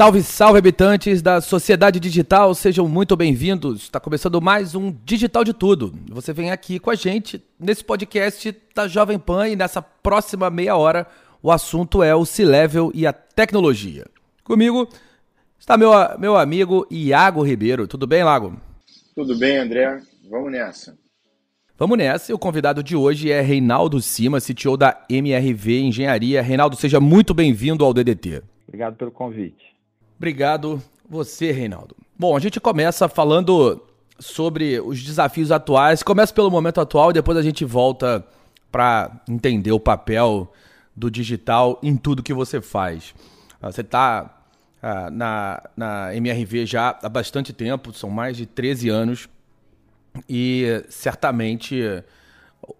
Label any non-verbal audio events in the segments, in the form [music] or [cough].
Salve, salve, habitantes da sociedade digital, sejam muito bem-vindos. Está começando mais um Digital de Tudo. Você vem aqui com a gente nesse podcast da Jovem Pan e nessa próxima meia hora o assunto é o C-Level e a tecnologia. Comigo está meu, meu amigo Iago Ribeiro. Tudo bem, Lago? Tudo bem, André. Vamos nessa. Vamos nessa. E o convidado de hoje é Reinaldo Cima, CTO da MRV Engenharia. Reinaldo, seja muito bem-vindo ao DDT. Obrigado pelo convite. Obrigado você, Reinaldo. Bom, a gente começa falando sobre os desafios atuais. Começa pelo momento atual e depois a gente volta para entender o papel do digital em tudo que você faz. Ah, você está ah, na, na MRV já há bastante tempo, são mais de 13 anos, e certamente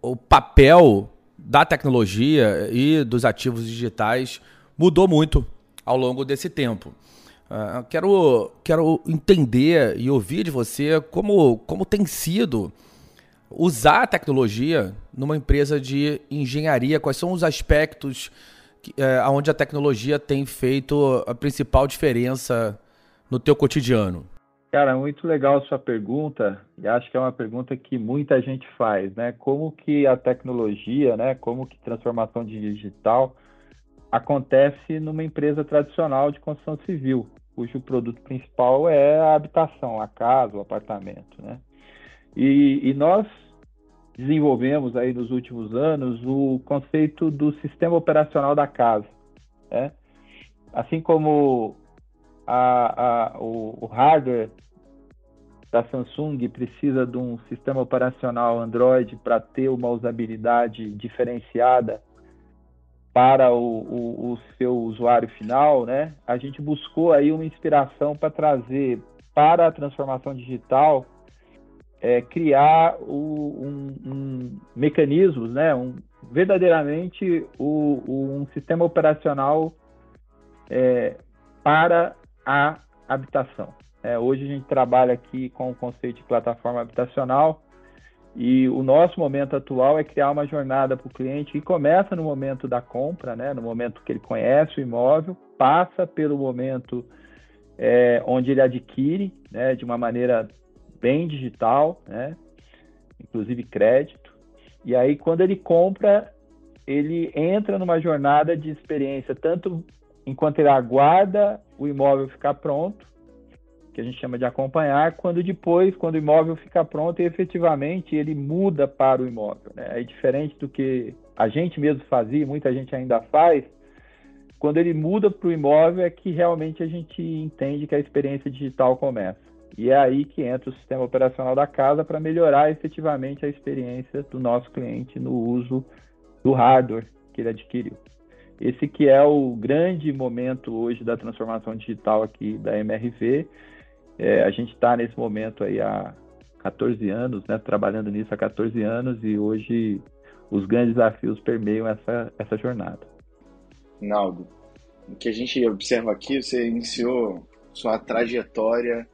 o papel da tecnologia e dos ativos digitais mudou muito ao longo desse tempo. Uh, quero, quero entender e ouvir de você como, como tem sido usar a tecnologia numa empresa de engenharia, quais são os aspectos que, é, onde a tecnologia tem feito a principal diferença no teu cotidiano? Cara, muito legal a sua pergunta, e acho que é uma pergunta que muita gente faz, né? Como que a tecnologia, né? Como que transformação digital acontece numa empresa tradicional de construção civil, cujo produto principal é a habitação, a casa, o apartamento, né? E, e nós desenvolvemos aí nos últimos anos o conceito do sistema operacional da casa, né? Assim como a, a, o, o hardware da Samsung precisa de um sistema operacional Android para ter uma usabilidade diferenciada para o, o, o, seu usuário final, né? A gente buscou aí uma inspiração para trazer para a transformação digital é, criar o, um, um, mecanismos, né? Um, verdadeiramente o, um sistema operacional é, para a habitação. É, hoje a gente trabalha aqui com o conceito de plataforma habitacional e o nosso momento atual é criar uma jornada para o cliente que começa no momento da compra, né, no momento que ele conhece o imóvel, passa pelo momento é, onde ele adquire, né, de uma maneira bem digital, né, inclusive crédito. E aí, quando ele compra, ele entra numa jornada de experiência, tanto enquanto ele aguarda o imóvel ficar pronto, que a gente chama de acompanhar, quando depois, quando o imóvel fica pronto, e efetivamente ele muda para o imóvel. Né? É diferente do que a gente mesmo fazia, muita gente ainda faz. Quando ele muda para o imóvel é que realmente a gente entende que a experiência digital começa. E é aí que entra o sistema operacional da casa para melhorar efetivamente a experiência do nosso cliente no uso do hardware que ele adquiriu. Esse que é o grande momento hoje da transformação digital aqui da MRV é, a gente está nesse momento aí há 14 anos, né, trabalhando nisso há 14 anos e hoje os grandes desafios permeiam essa, essa jornada. Naldo, o que a gente observa aqui, você iniciou sua trajetória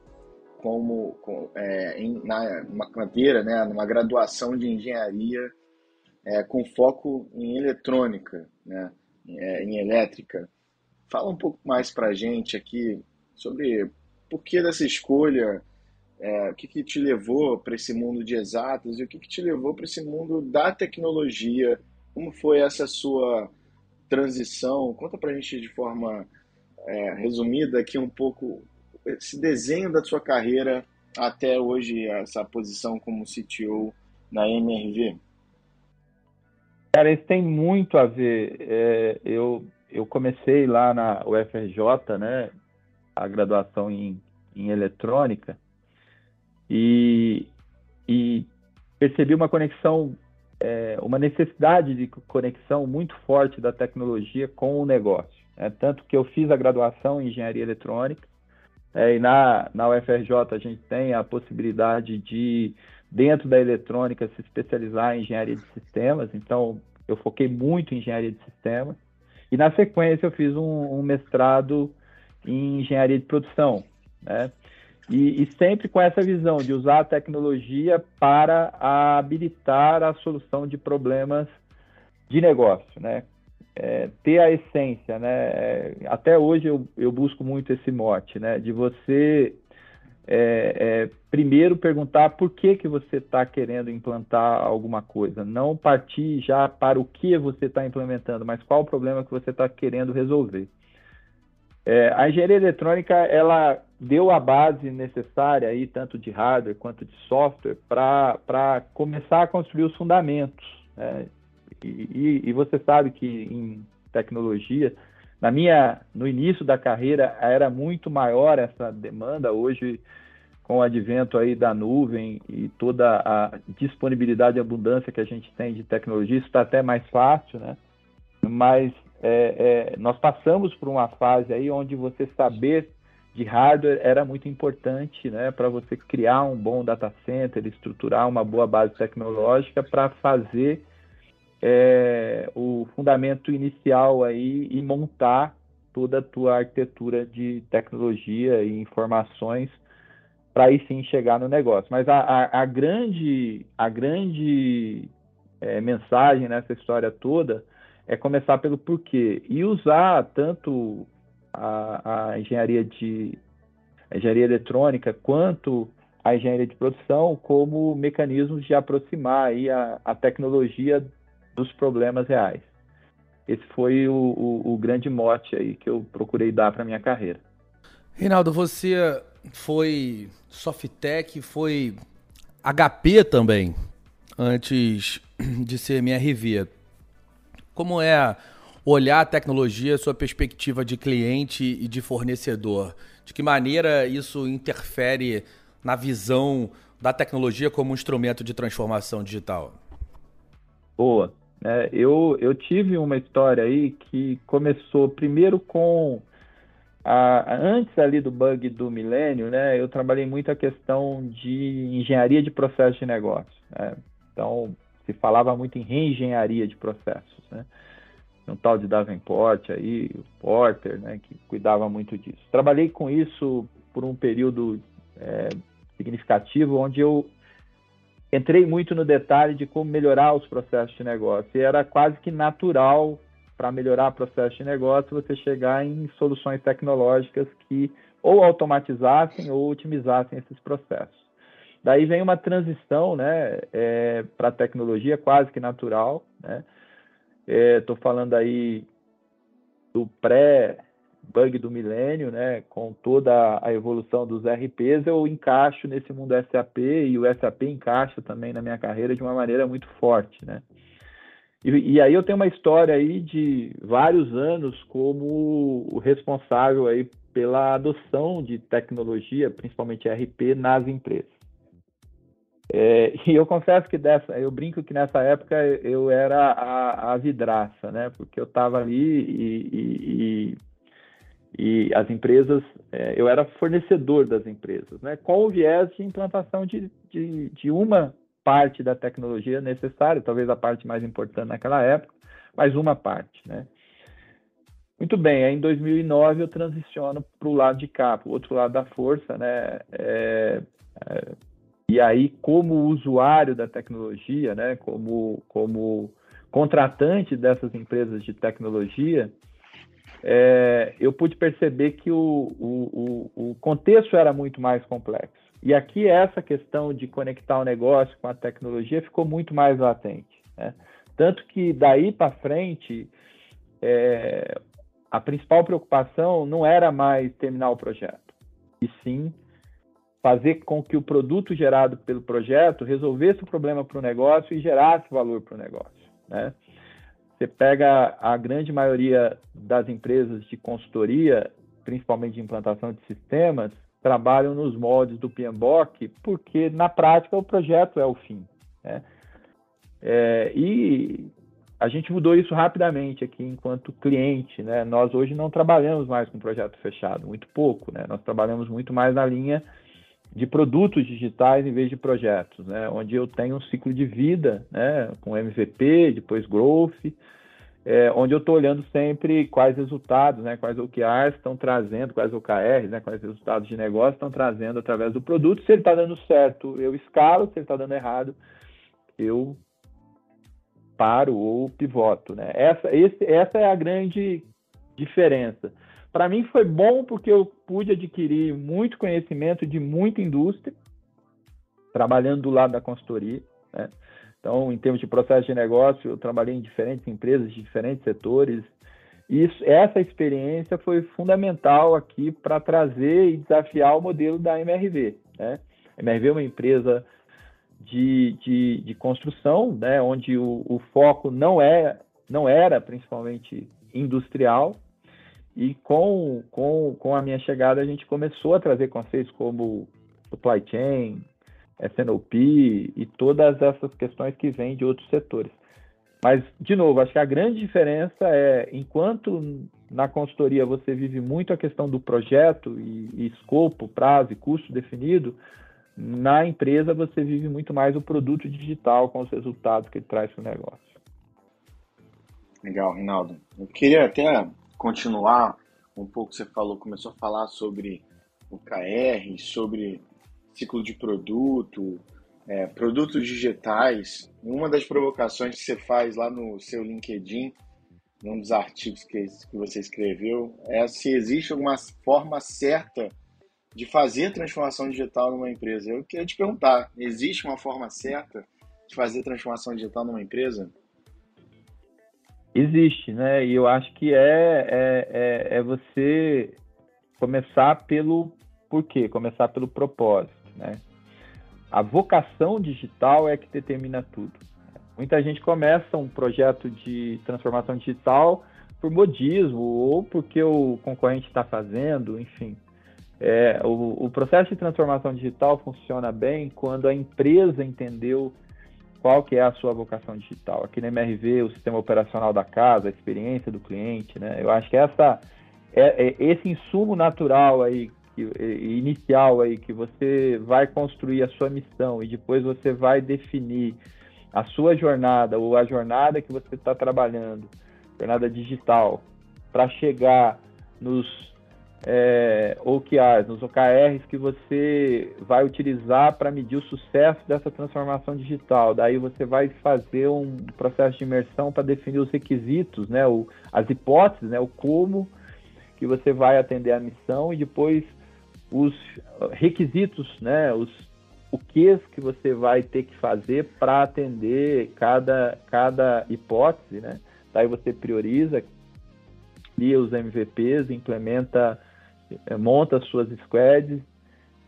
como com, é, em, na uma carreira, né, numa graduação de engenharia é, com foco em eletrônica, né, é, em elétrica. Fala um pouco mais para a gente aqui sobre por que dessa escolha, é, o que, que te levou para esse mundo de exatas e o que, que te levou para esse mundo da tecnologia. Como foi essa sua transição? Conta para a gente de forma é, resumida aqui um pouco esse desenho da sua carreira até hoje, essa posição como CTO na MRV. Cara, isso tem muito a ver. É, eu, eu comecei lá na UFRJ, né, a graduação em, em eletrônica, e, e percebi uma conexão, é, uma necessidade de conexão muito forte da tecnologia com o negócio. É, tanto que eu fiz a graduação em engenharia eletrônica, é, e na, na UFRJ a gente tem a possibilidade de, dentro da eletrônica, se especializar em engenharia de sistemas. Então, eu foquei muito em engenharia de sistemas. E na sequência eu fiz um, um mestrado em engenharia de produção, né? E, e, sempre com essa visão de usar a tecnologia para habilitar a solução de problemas de negócio, né? É, ter a essência, né? É, até hoje eu, eu busco muito esse mote, né? De você é, é, primeiro perguntar por que, que você está querendo implantar alguma coisa. Não partir já para o que você está implementando, mas qual o problema que você está querendo resolver. É, a engenharia eletrônica ela deu a base necessária aí tanto de hardware quanto de software para começar a construir os fundamentos. Né? E, e, e, você sabe que em tecnologia, na minha no início da carreira era muito maior essa demanda. Hoje, com o advento aí da nuvem e toda a disponibilidade e abundância que a gente tem de tecnologia, isso está até mais fácil, né? Mas é, é, nós passamos por uma fase aí onde você saber de hardware era muito importante, né, para você criar um bom data center, estruturar uma boa base tecnológica para fazer é, o fundamento inicial aí e montar toda a tua arquitetura de tecnologia e informações para aí sim chegar no negócio. Mas a, a, a grande, a grande é, mensagem nessa história toda é começar pelo porquê e usar tanto a, a engenharia de a engenharia eletrônica quanto a engenharia de produção como mecanismos de aproximar aí a, a tecnologia dos problemas reais. Esse foi o, o, o grande mote aí que eu procurei dar para minha carreira. Reinaldo, você foi Softec, foi HP também, antes de ser MRV como é olhar a tecnologia, sua perspectiva de cliente e de fornecedor? De que maneira isso interfere na visão da tecnologia como um instrumento de transformação digital? Boa. É, eu, eu tive uma história aí que começou primeiro com a, antes ali do bug do milênio, né? Eu trabalhei muito a questão de engenharia de processo de negócio. Né? Então, se falava muito em reengenharia de processos, né? Um tal de Davenport aí, o Porter, né, que cuidava muito disso. Trabalhei com isso por um período é, significativo, onde eu entrei muito no detalhe de como melhorar os processos de negócio. E era quase que natural para melhorar o processo de negócio você chegar em soluções tecnológicas que ou automatizassem ou otimizassem esses processos. Daí vem uma transição né, é, para a tecnologia quase que natural. Estou né? é, falando aí do pré-bug do milênio, né, com toda a evolução dos RPs, eu encaixo nesse mundo SAP e o SAP encaixa também na minha carreira de uma maneira muito forte. Né? E, e, aí eu tenho uma história aí de vários anos como o responsável aí pela adoção de tecnologia, principalmente RP, nas empresas. É, e eu confesso que dessa, eu brinco que nessa época eu era a, a vidraça, né? Porque eu estava ali e, e, e, e, as empresas, é, eu era fornecedor das empresas, né? Com o viés de implantação de, de, de uma parte da tecnologia necessária, talvez a parte mais importante naquela época, mas uma parte, né? Muito bem, aí em 2009 eu transiciono para o lado de cá, para o outro lado da força, né? É, é, e aí, como usuário da tecnologia, né, como, como contratante dessas empresas de tecnologia, é, eu pude perceber que o, o, o, o contexto era muito mais complexo. E aqui essa questão de conectar o negócio com a tecnologia ficou muito mais latente. Né? Tanto que daí para frente, é, a principal preocupação não era mais terminar o projeto, e sim fazer com que o produto gerado pelo projeto resolvesse o problema para o negócio e gerasse valor para o negócio. Né? Você pega a grande maioria das empresas de consultoria, principalmente de implantação de sistemas, trabalham nos moldes do PMBOK, porque na prática o projeto é o fim. Né? É, e a gente mudou isso rapidamente aqui enquanto cliente. Né? Nós hoje não trabalhamos mais com projeto fechado, muito pouco. Né? Nós trabalhamos muito mais na linha de produtos digitais em vez de projetos, né? onde eu tenho um ciclo de vida né? com MVP, depois growth, é, onde eu estou olhando sempre quais resultados, né? quais OKRs estão trazendo, quais OKRs, né? quais resultados de negócio estão trazendo através do produto. Se ele está dando certo, eu escalo, se ele está dando errado, eu paro ou pivoto. Né? Essa, esse, essa é a grande diferença. Para mim foi bom porque eu pude adquirir muito conhecimento de muita indústria, trabalhando do lado da consultoria. Né? Então, em termos de processo de negócio, eu trabalhei em diferentes empresas, de diferentes setores. Isso, essa experiência foi fundamental aqui para trazer e desafiar o modelo da MRV. Né? A MRV é uma empresa de, de, de construção, né? onde o, o foco não, é, não era principalmente industrial, e com, com, com a minha chegada, a gente começou a trazer conceitos como supply chain, SNOP e todas essas questões que vêm de outros setores. Mas, de novo, acho que a grande diferença é, enquanto na consultoria você vive muito a questão do projeto e, e escopo, prazo e custo definido, na empresa você vive muito mais o produto digital com os resultados que ele traz para o negócio. Legal, Rinaldo. Eu queria até continuar um pouco, você falou, começou a falar sobre o KR, sobre ciclo de produto, é, produtos digitais. Uma das provocações que você faz lá no seu LinkedIn, num dos artigos que, que você escreveu, é se existe alguma forma certa de fazer transformação digital numa empresa. Eu queria te perguntar, existe uma forma certa de fazer transformação digital numa empresa? Existe, né? E eu acho que é, é, é, é você começar pelo porquê, começar pelo propósito, né? A vocação digital é que determina tudo. Muita gente começa um projeto de transformação digital por modismo ou porque o concorrente está fazendo, enfim. É, o, o, processo de transformação digital funciona bem quando a empresa entendeu qual que é a sua vocação digital. Aqui na MRV, o sistema operacional da casa, a experiência do cliente, né? Eu acho que essa, é, é esse insumo natural aí, que, inicial aí, que você vai construir a sua missão e depois você vai definir a sua jornada ou a jornada que você está trabalhando, jornada digital, para chegar nos é, OKRs, nos OKRs que você vai utilizar para medir o sucesso dessa transformação digital. Daí você vai fazer um processo de imersão para definir os requisitos, né, o, as hipóteses, né, o como que você vai atender a missão e depois os requisitos, né, os o que que você vai ter que fazer para atender cada, cada hipótese, né? Daí você prioriza, cria os MVPs, implementa monta suas squads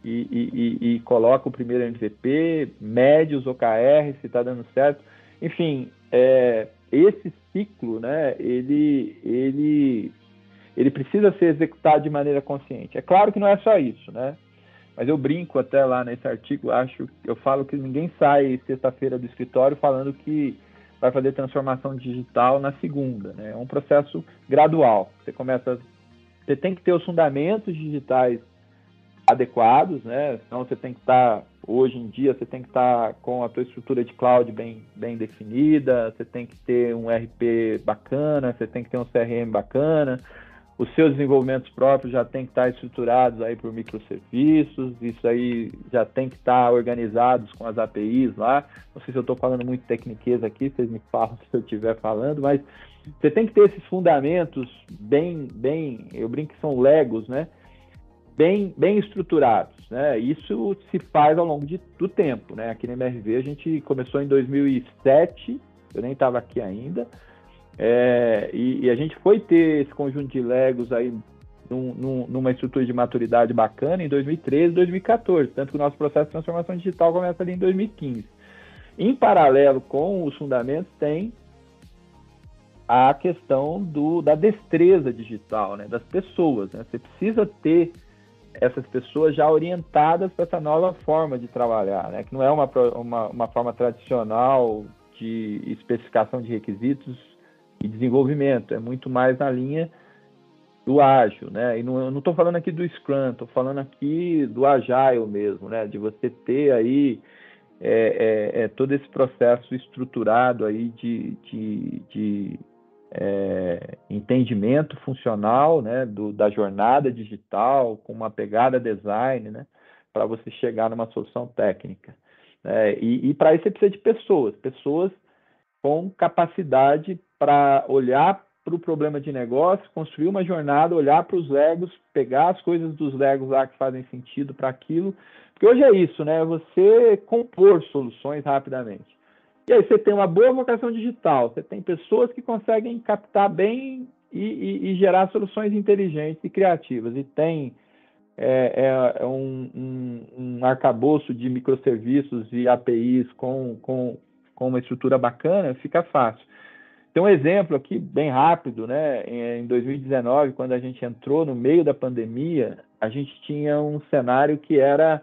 e, e, e, e, coloca o primeiro MVP, mede os OKR, se está dando certo. Enfim, é, esse ciclo, né, ele, ele, ele precisa ser executado de maneira consciente. É claro que não é só isso, né? Mas eu brinco até lá nesse artigo, acho, eu falo que ninguém sai sexta-feira do escritório falando que vai fazer transformação digital na segunda, né? É um processo gradual. Você começa você tem que ter os fundamentos digitais adequados, né? Então você tem que estar, tá, hoje em dia, você tem que estar tá com a tua estrutura de cloud bem, bem definida, você tem que ter um RP bacana, você tem que ter um CRM bacana, os seus desenvolvimentos próprios já tem que estar tá estruturados aí por microserviços, isso aí já tem que estar organizados com as APIs lá. Não sei se eu estou falando muito tecniqueza aqui, vocês me falam [laughs] se eu estiver falando, mas você tem que ter esses fundamentos bem, bem, eu brinco que são legos, né? Bem, bem estruturados, né? Isso se faz ao longo de, do tempo, né? Aqui na MRV a gente começou em 2007, eu nem estava aqui ainda, é, e, e, a gente foi ter esse conjunto de legos aí num, num, numa estrutura de maturidade bacana em 2013, 2014, tanto que o nosso processo de transformação digital começa ali em 2015. Em paralelo com os fundamentos, tem a questão do, da destreza digital, né, das pessoas. Né? Você precisa ter essas pessoas já orientadas para essa nova forma de trabalhar, né? que não é uma, uma, uma forma tradicional de especificação de requisitos e desenvolvimento, é muito mais na linha do ágil, né? E não, estou falando aqui do Scrum, estou falando aqui do Agile mesmo, né? De você ter aí é, é, é todo esse processo estruturado aí de, de, de é, entendimento funcional, né? Do, da jornada digital com uma pegada design, né? Para você chegar numa solução técnica. Né? E, e para isso você precisa de pessoas, pessoas com capacidade para olhar para o problema de negócio, construir uma jornada, olhar para os Legos, pegar as coisas dos Legos lá que fazem sentido para aquilo. Porque hoje é isso, né? Você compor soluções rapidamente. E aí você tem uma boa vocação digital, você tem pessoas que conseguem captar bem e, e, e gerar soluções inteligentes e criativas. E tem é, é, é um, um, um arcabouço de microserviços e APIs com, com, com uma estrutura bacana, fica fácil. Tem um exemplo aqui bem rápido, né? Em 2019, quando a gente entrou no meio da pandemia, a gente tinha um cenário que era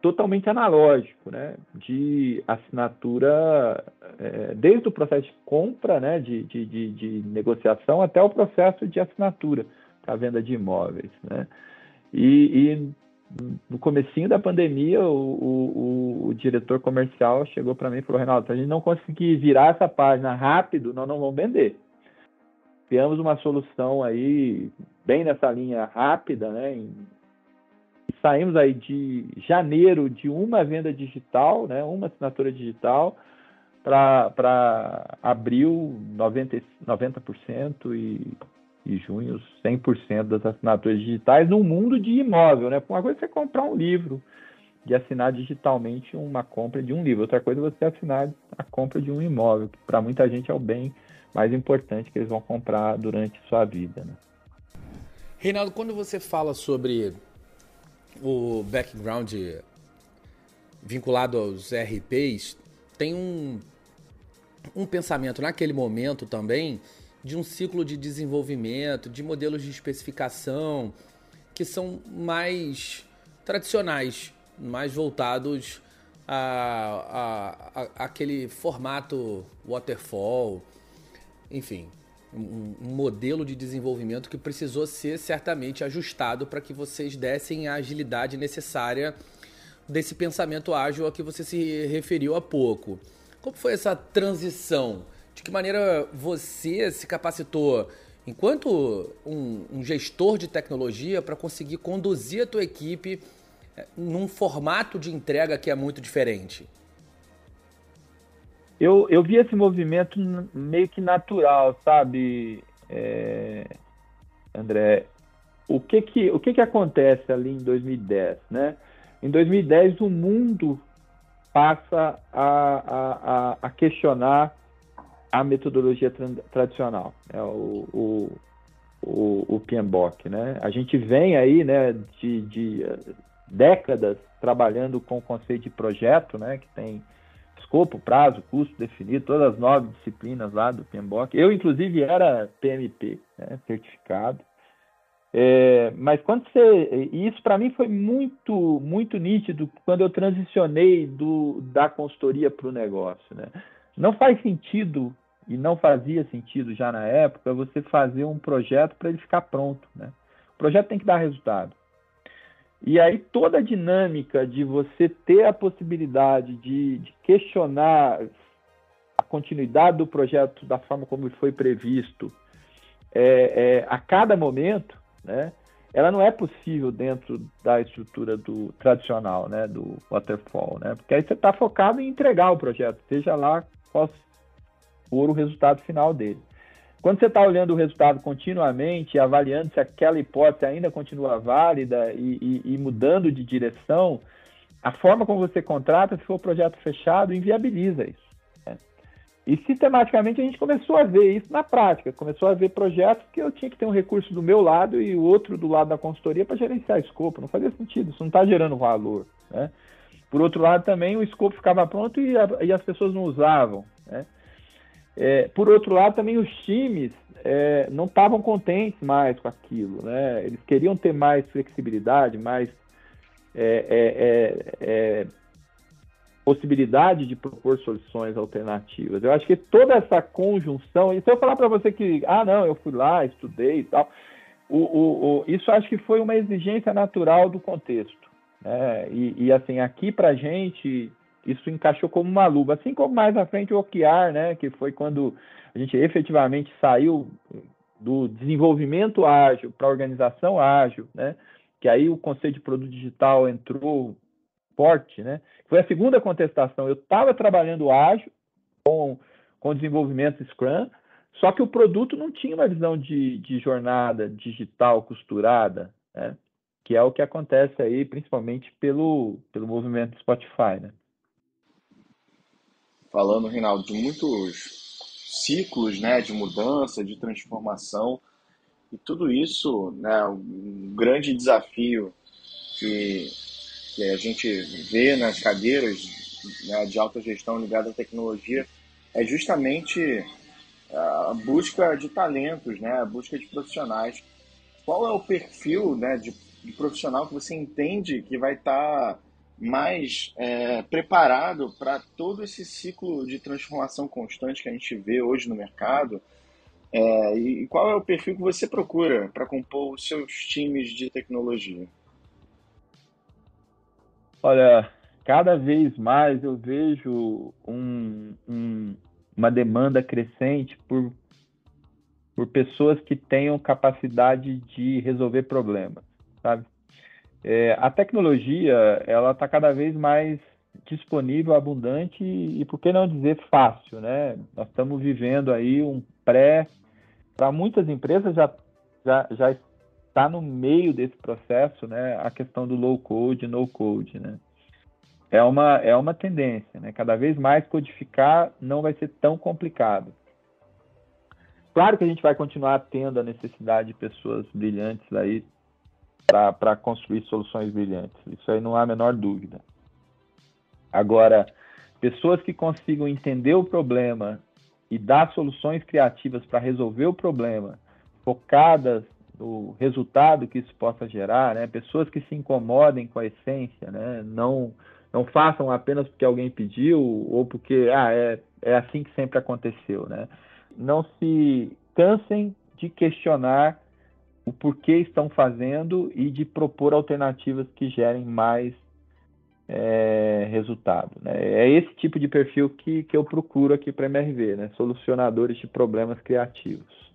totalmente analógico, né? De assinatura, é, desde o processo de compra, né? De, de, de, de negociação até o processo de assinatura para venda de imóveis, né? E, e no comecinho da pandemia, o, o, o diretor comercial chegou para mim e falou, Reinaldo, se a gente não conseguir virar essa página rápido, nós não vamos vender. Criamos uma solução aí, bem nessa linha rápida, né? Em, saímos aí de janeiro de uma venda digital, né? Uma assinatura digital, para abril 90%, 90% e e junho 100% das assinaturas digitais no mundo de imóvel, né? Uma coisa é você comprar um livro, de assinar digitalmente uma compra de um livro, outra coisa é você assinar a compra de um imóvel, que para muita gente é o bem mais importante que eles vão comprar durante sua vida, né? Reinaldo, quando você fala sobre o background vinculado aos RPs, tem um, um pensamento naquele momento também de um ciclo de desenvolvimento, de modelos de especificação que são mais tradicionais, mais voltados a, a, a aquele formato waterfall, enfim, um, modelo de desenvolvimento que precisou ser certamente ajustado para que vocês dessem a agilidade necessária desse pensamento ágil a que você se referiu há pouco. Como foi essa transição? de que maneira você se capacitou enquanto um, um gestor de tecnologia para conseguir conduzir a tua equipe eh, num formato de entrega que é muito diferente? Eu, eu vi esse movimento meio que natural, sabe, é, André? O que que, o que que acontece ali em 2010, né? Em 2010, o mundo passa a, a, a questionar a metodologia tra tradicional, é o, o, o, o PMBOK, né? A gente vem aí, né, de, de uh, décadas trabalhando com o conceito de projeto, né, que tem escopo, prazo, custo definido, todas as nove disciplinas lá do PMBOK. Eu, inclusive, era PMP, né, certificado. É, mas quando você. E isso para mim foi muito, muito nítido quando eu transicionei do, da consultoria para o negócio. Né? Não faz sentido e não fazia sentido já na época você fazer um projeto para ele ficar pronto, né? O projeto tem que dar resultado. E aí toda a dinâmica de você ter a possibilidade de, de questionar a continuidade do projeto da forma como foi previsto é, é, a cada momento, né? Ela não é possível dentro da estrutura do tradicional, né? Do waterfall, né? Porque aí você está focado em entregar o projeto, seja lá qual for o resultado final dele. Quando você está olhando o resultado continuamente, avaliando se aquela hipótese ainda continua válida e, e, e mudando de direção, a forma como você contrata, se for projeto fechado, inviabiliza isso. Né? E sistematicamente a gente começou a ver isso na prática. Começou a ver projetos que eu tinha que ter um recurso do meu lado e o outro do lado da consultoria para gerenciar escopo. Não fazia sentido, isso não está gerando valor. Né? Por outro lado, também o escopo ficava pronto e, a, e as pessoas não usavam. Né? É, por outro lado, também os times é, não estavam contentes mais com aquilo, né? Eles queriam ter mais flexibilidade, mais é, é, é, é possibilidade de propor soluções alternativas. Eu acho que toda essa conjunção, e se eu falar para você que, ah, não, eu fui lá, estudei e tal, o, o, o, isso acho que foi uma exigência natural do contexto. Né? E, e assim, aqui para a gente, isso encaixou como uma luva, assim como mais à frente o OKR, né, que foi quando a gente efetivamente saiu do desenvolvimento ágil para organização ágil, né, que aí o conceito de produto digital entrou forte, né, foi a segunda contestação, eu estava trabalhando ágil com, com desenvolvimento Scrum, só que o produto não tinha uma visão de, de jornada digital costurada, né, que é o que acontece aí, principalmente pelo, pelo movimento Spotify, né falando, Reinaldo, de muitos ciclos né, de mudança, de transformação, e tudo isso, né, um grande desafio que, que a gente vê nas cadeiras né, de alta gestão ligada à tecnologia é justamente a busca de talentos, né, a busca de profissionais. Qual é o perfil né, de, de profissional que você entende que vai estar tá mais é, preparado para todo esse ciclo de transformação constante que a gente vê hoje no mercado? É, e qual é o perfil que você procura para compor os seus times de tecnologia? Olha, cada vez mais eu vejo um, um, uma demanda crescente por, por pessoas que tenham capacidade de resolver problemas, sabe? É, a tecnologia ela está cada vez mais disponível, abundante e, por que não dizer fácil, né? Nós estamos vivendo aí um pré, para muitas empresas já, já, já está no meio desse processo, né? A questão do low code, no code, né? É uma, é uma tendência, né? Cada vez mais codificar não vai ser tão complicado. Claro que a gente vai continuar tendo a necessidade de pessoas brilhantes aí para construir soluções brilhantes. Isso aí não há a menor dúvida. Agora, pessoas que consigam entender o problema e dar soluções criativas para resolver o problema, focadas no resultado que isso possa gerar, né? pessoas que se incomodem com a essência, né? não, não façam apenas porque alguém pediu ou porque ah, é, é assim que sempre aconteceu. Né? Não se cansem de questionar o porquê estão fazendo e de propor alternativas que gerem mais é, resultado. Né? É esse tipo de perfil que, que eu procuro aqui para a MRV, né? solucionadores de problemas criativos.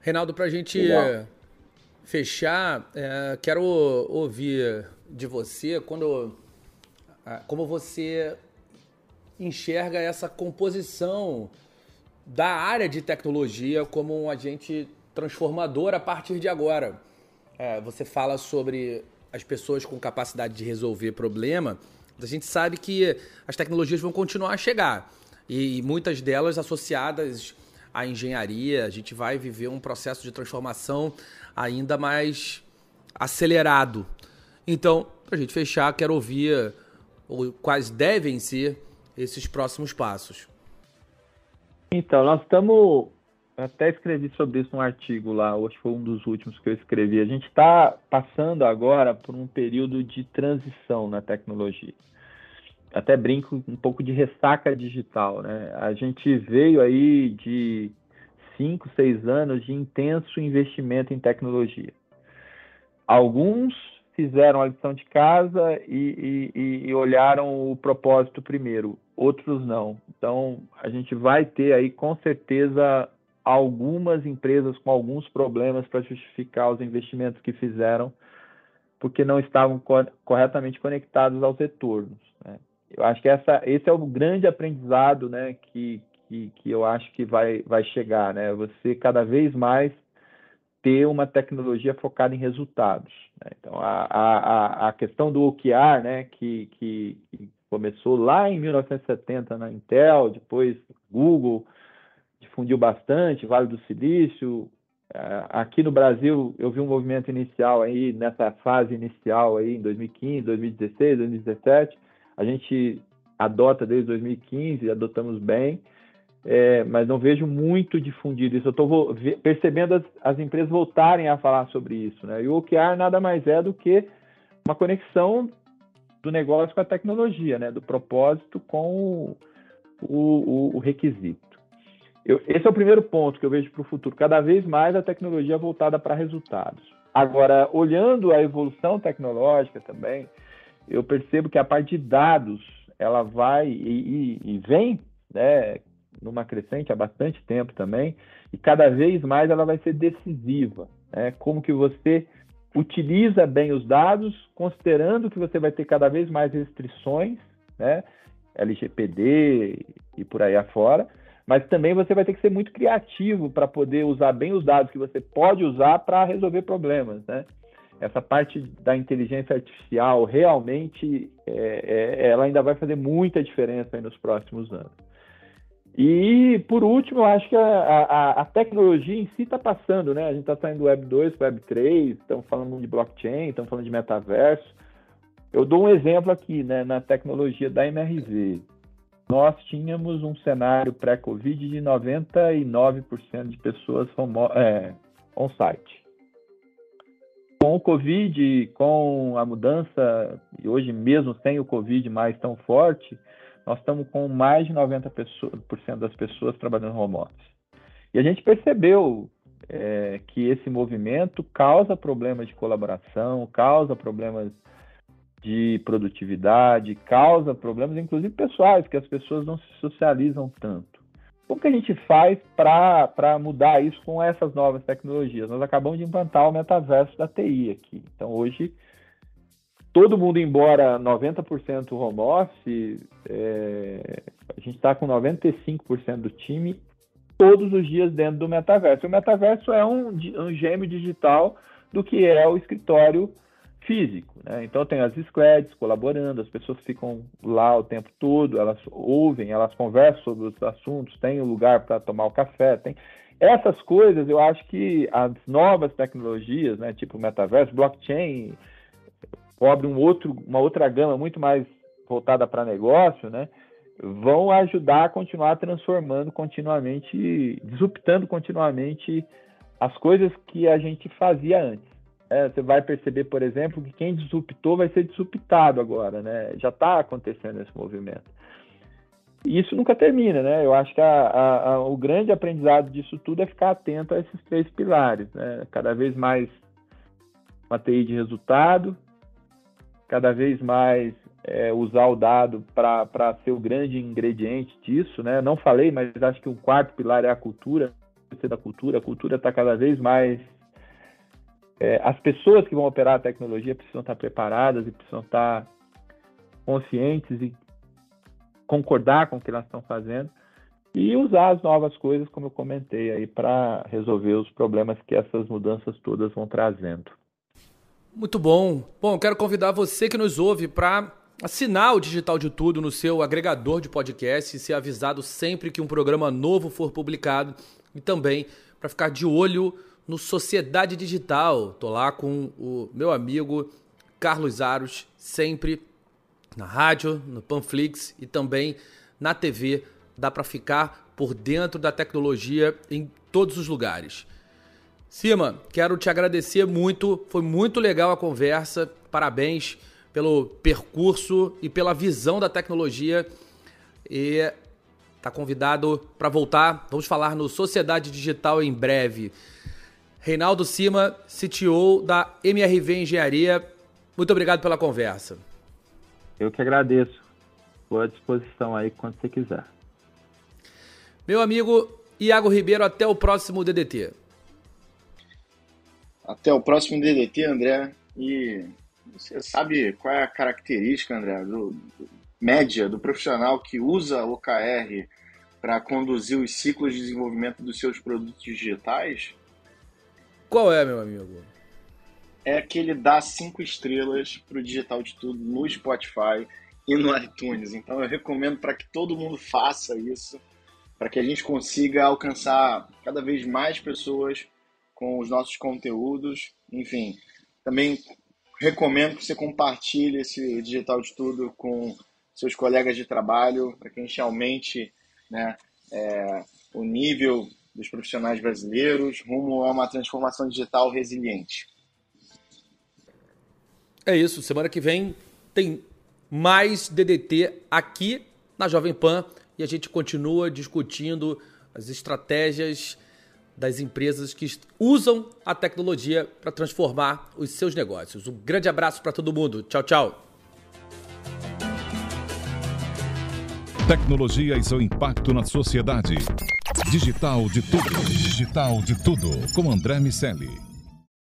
Reinaldo, para a gente Legal. fechar, é, quero ouvir de você quando, como você enxerga essa composição da área de tecnologia como um agente transformador a partir de agora. É, você fala sobre as pessoas com capacidade de resolver problema. A gente sabe que as tecnologias vão continuar a chegar e muitas delas associadas à engenharia. A gente vai viver um processo de transformação ainda mais acelerado. Então, para a gente fechar, quero ouvir quais devem ser esses próximos passos. Então, nós estamos até escrevi sobre isso num artigo lá, acho que foi um dos últimos que eu escrevi. A gente está passando agora por um período de transição na tecnologia. Até brinco um pouco de ressaca digital, né? A gente veio aí de cinco, seis anos de intenso investimento em tecnologia. Alguns fizeram a lição de casa e, e, e olharam o propósito primeiro, outros não. Então, a gente vai ter aí com certeza algumas empresas com alguns problemas para justificar os investimentos que fizeram, porque não estavam co corretamente conectados aos retornos. Né? Eu acho que essa, esse é o grande aprendizado né, que, que, que eu acho que vai, vai chegar, né? Você cada vez mais ter uma tecnologia focada em resultados. Né? Então, a, a, a questão do OKR, né, que, que, que, começou lá em 1970 na Intel, depois Google difundiu bastante, Vale do Silício. É, aqui no Brasil, eu vi um movimento inicial aí, nessa fase inicial aí, em 2015, 2016, 2017. A gente adota desde 2015, adotamos bem é, mas não vejo muito difundido isso. Eu estou percebendo as, as, empresas voltarem a falar sobre isso. Né? E o OKR nada mais é do que uma conexão do negócio com a tecnologia, né? do propósito com o, o, o requisito. Eu, esse é o primeiro ponto que eu vejo para o futuro. Cada vez mais a tecnologia voltada para resultados. Agora, olhando a evolução tecnológica também, eu percebo que a parte de dados ela vai e, e, e vem né, numa crescente há bastante tempo também, e cada vez mais ela vai ser decisiva. Né? Como que você utiliza bem os dados, considerando que você vai ter cada vez mais restrições, né? LGPD e por aí afora, mas também você vai ter que ser muito criativo para poder usar bem os dados que você pode usar para resolver problemas, né? Essa parte da inteligência artificial realmente é, é, ela ainda vai fazer muita diferença nos próximos anos. E, por último, eu acho que a, a, a tecnologia em si está passando, né? A gente está saindo do Web 2 para Web 3, estamos falando de blockchain, estamos falando de metaverso. Eu dou um exemplo aqui, né? Na tecnologia da MRV. Nós tínhamos um cenário pré-Covid de 99% de pessoas é, on-site. Com o Covid, com a mudança, e hoje mesmo sem o Covid mais tão forte, nós estamos com mais de 90% das pessoas trabalhando home office. E a gente percebeu é, que esse movimento causa problemas de colaboração, causa problemas de produtividade, causa problemas, inclusive pessoais, que as pessoas não se socializam tanto. Como que a gente faz para mudar isso com essas novas tecnologias? Nós acabamos de implantar o metaverso da TI aqui. Então, hoje, todo mundo embora 90% home office, é, a gente está com 95% do time todos os dias dentro do metaverso. O metaverso é um, um gêmeo digital do que é o escritório físico. Né? Então tem as squads colaborando, as pessoas ficam lá o tempo todo, elas ouvem, elas conversam sobre os assuntos, tem um lugar para tomar o café, tem essas coisas. Eu acho que as novas tecnologias, né, tipo metaverso, blockchain, cobre um outro, uma outra gama muito mais voltada para negócio, né? Vão ajudar a continuar transformando continuamente, disruptando continuamente as coisas que a gente fazia antes. É, você vai perceber, por exemplo, que quem disruptou vai ser disruptado agora, né? Já está acontecendo esse movimento. E isso nunca termina, né? Eu acho que a, a, a, o grande aprendizado disso tudo é ficar atento a esses três pilares, né? Cada vez mais uma TI de resultado, cada vez mais é, usar o dado para ser o grande ingrediente disso, né? Não falei, mas acho que o quarto pilar é a cultura, da cultura. A cultura está cada vez mais é, as pessoas que vão operar a tecnologia precisam estar preparadas e precisam estar conscientes e concordar com o que elas estão fazendo e usar as novas coisas, como eu comentei aí, para resolver os problemas que essas mudanças todas vão trazendo. Muito bom. Bom, quero convidar você que nos ouve para assinar o Digital de Tudo no seu agregador de podcast e ser avisado sempre que um programa novo for publicado e também para ficar de olho no Sociedade Digital. Tô lá com o meu amigo Carlos Aros, sempre na rádio, no Panflix e também na TV. Dá para ficar por dentro da tecnologia em todos os lugares. Cima, quero te agradecer muito. Foi muito legal a conversa. Parabéns pelo percurso e pela visão da tecnologia. E tá convidado para voltar. Vamos falar no Sociedade Digital em breve. Reinaldo Cima, CTO da MRV Engenharia. Muito obrigado pela conversa. Eu que agradeço. Estou à disposição aí quando você quiser. Meu amigo Iago Ribeiro, até o próximo DDT. Até o próximo DDT, André. E você sabe qual é a característica, André, do, do média do profissional que usa OKR para conduzir os ciclos de desenvolvimento dos seus produtos digitais? Qual é, meu amigo? É que ele dá cinco estrelas para o Digital de Tudo no Spotify e no iTunes. Então eu recomendo para que todo mundo faça isso, para que a gente consiga alcançar cada vez mais pessoas com os nossos conteúdos. Enfim, também recomendo que você compartilhe esse Digital de Tudo com seus colegas de trabalho, para que a gente aumente né, é, o nível dos profissionais brasileiros rumo a uma transformação digital resiliente. É isso. Semana que vem tem mais DDT aqui na Jovem Pan e a gente continua discutindo as estratégias das empresas que usam a tecnologia para transformar os seus negócios. Um grande abraço para todo mundo. Tchau, tchau. Tecnologia e seu impacto na sociedade. Digital de tudo. Digital de tudo. Com André Miscelli.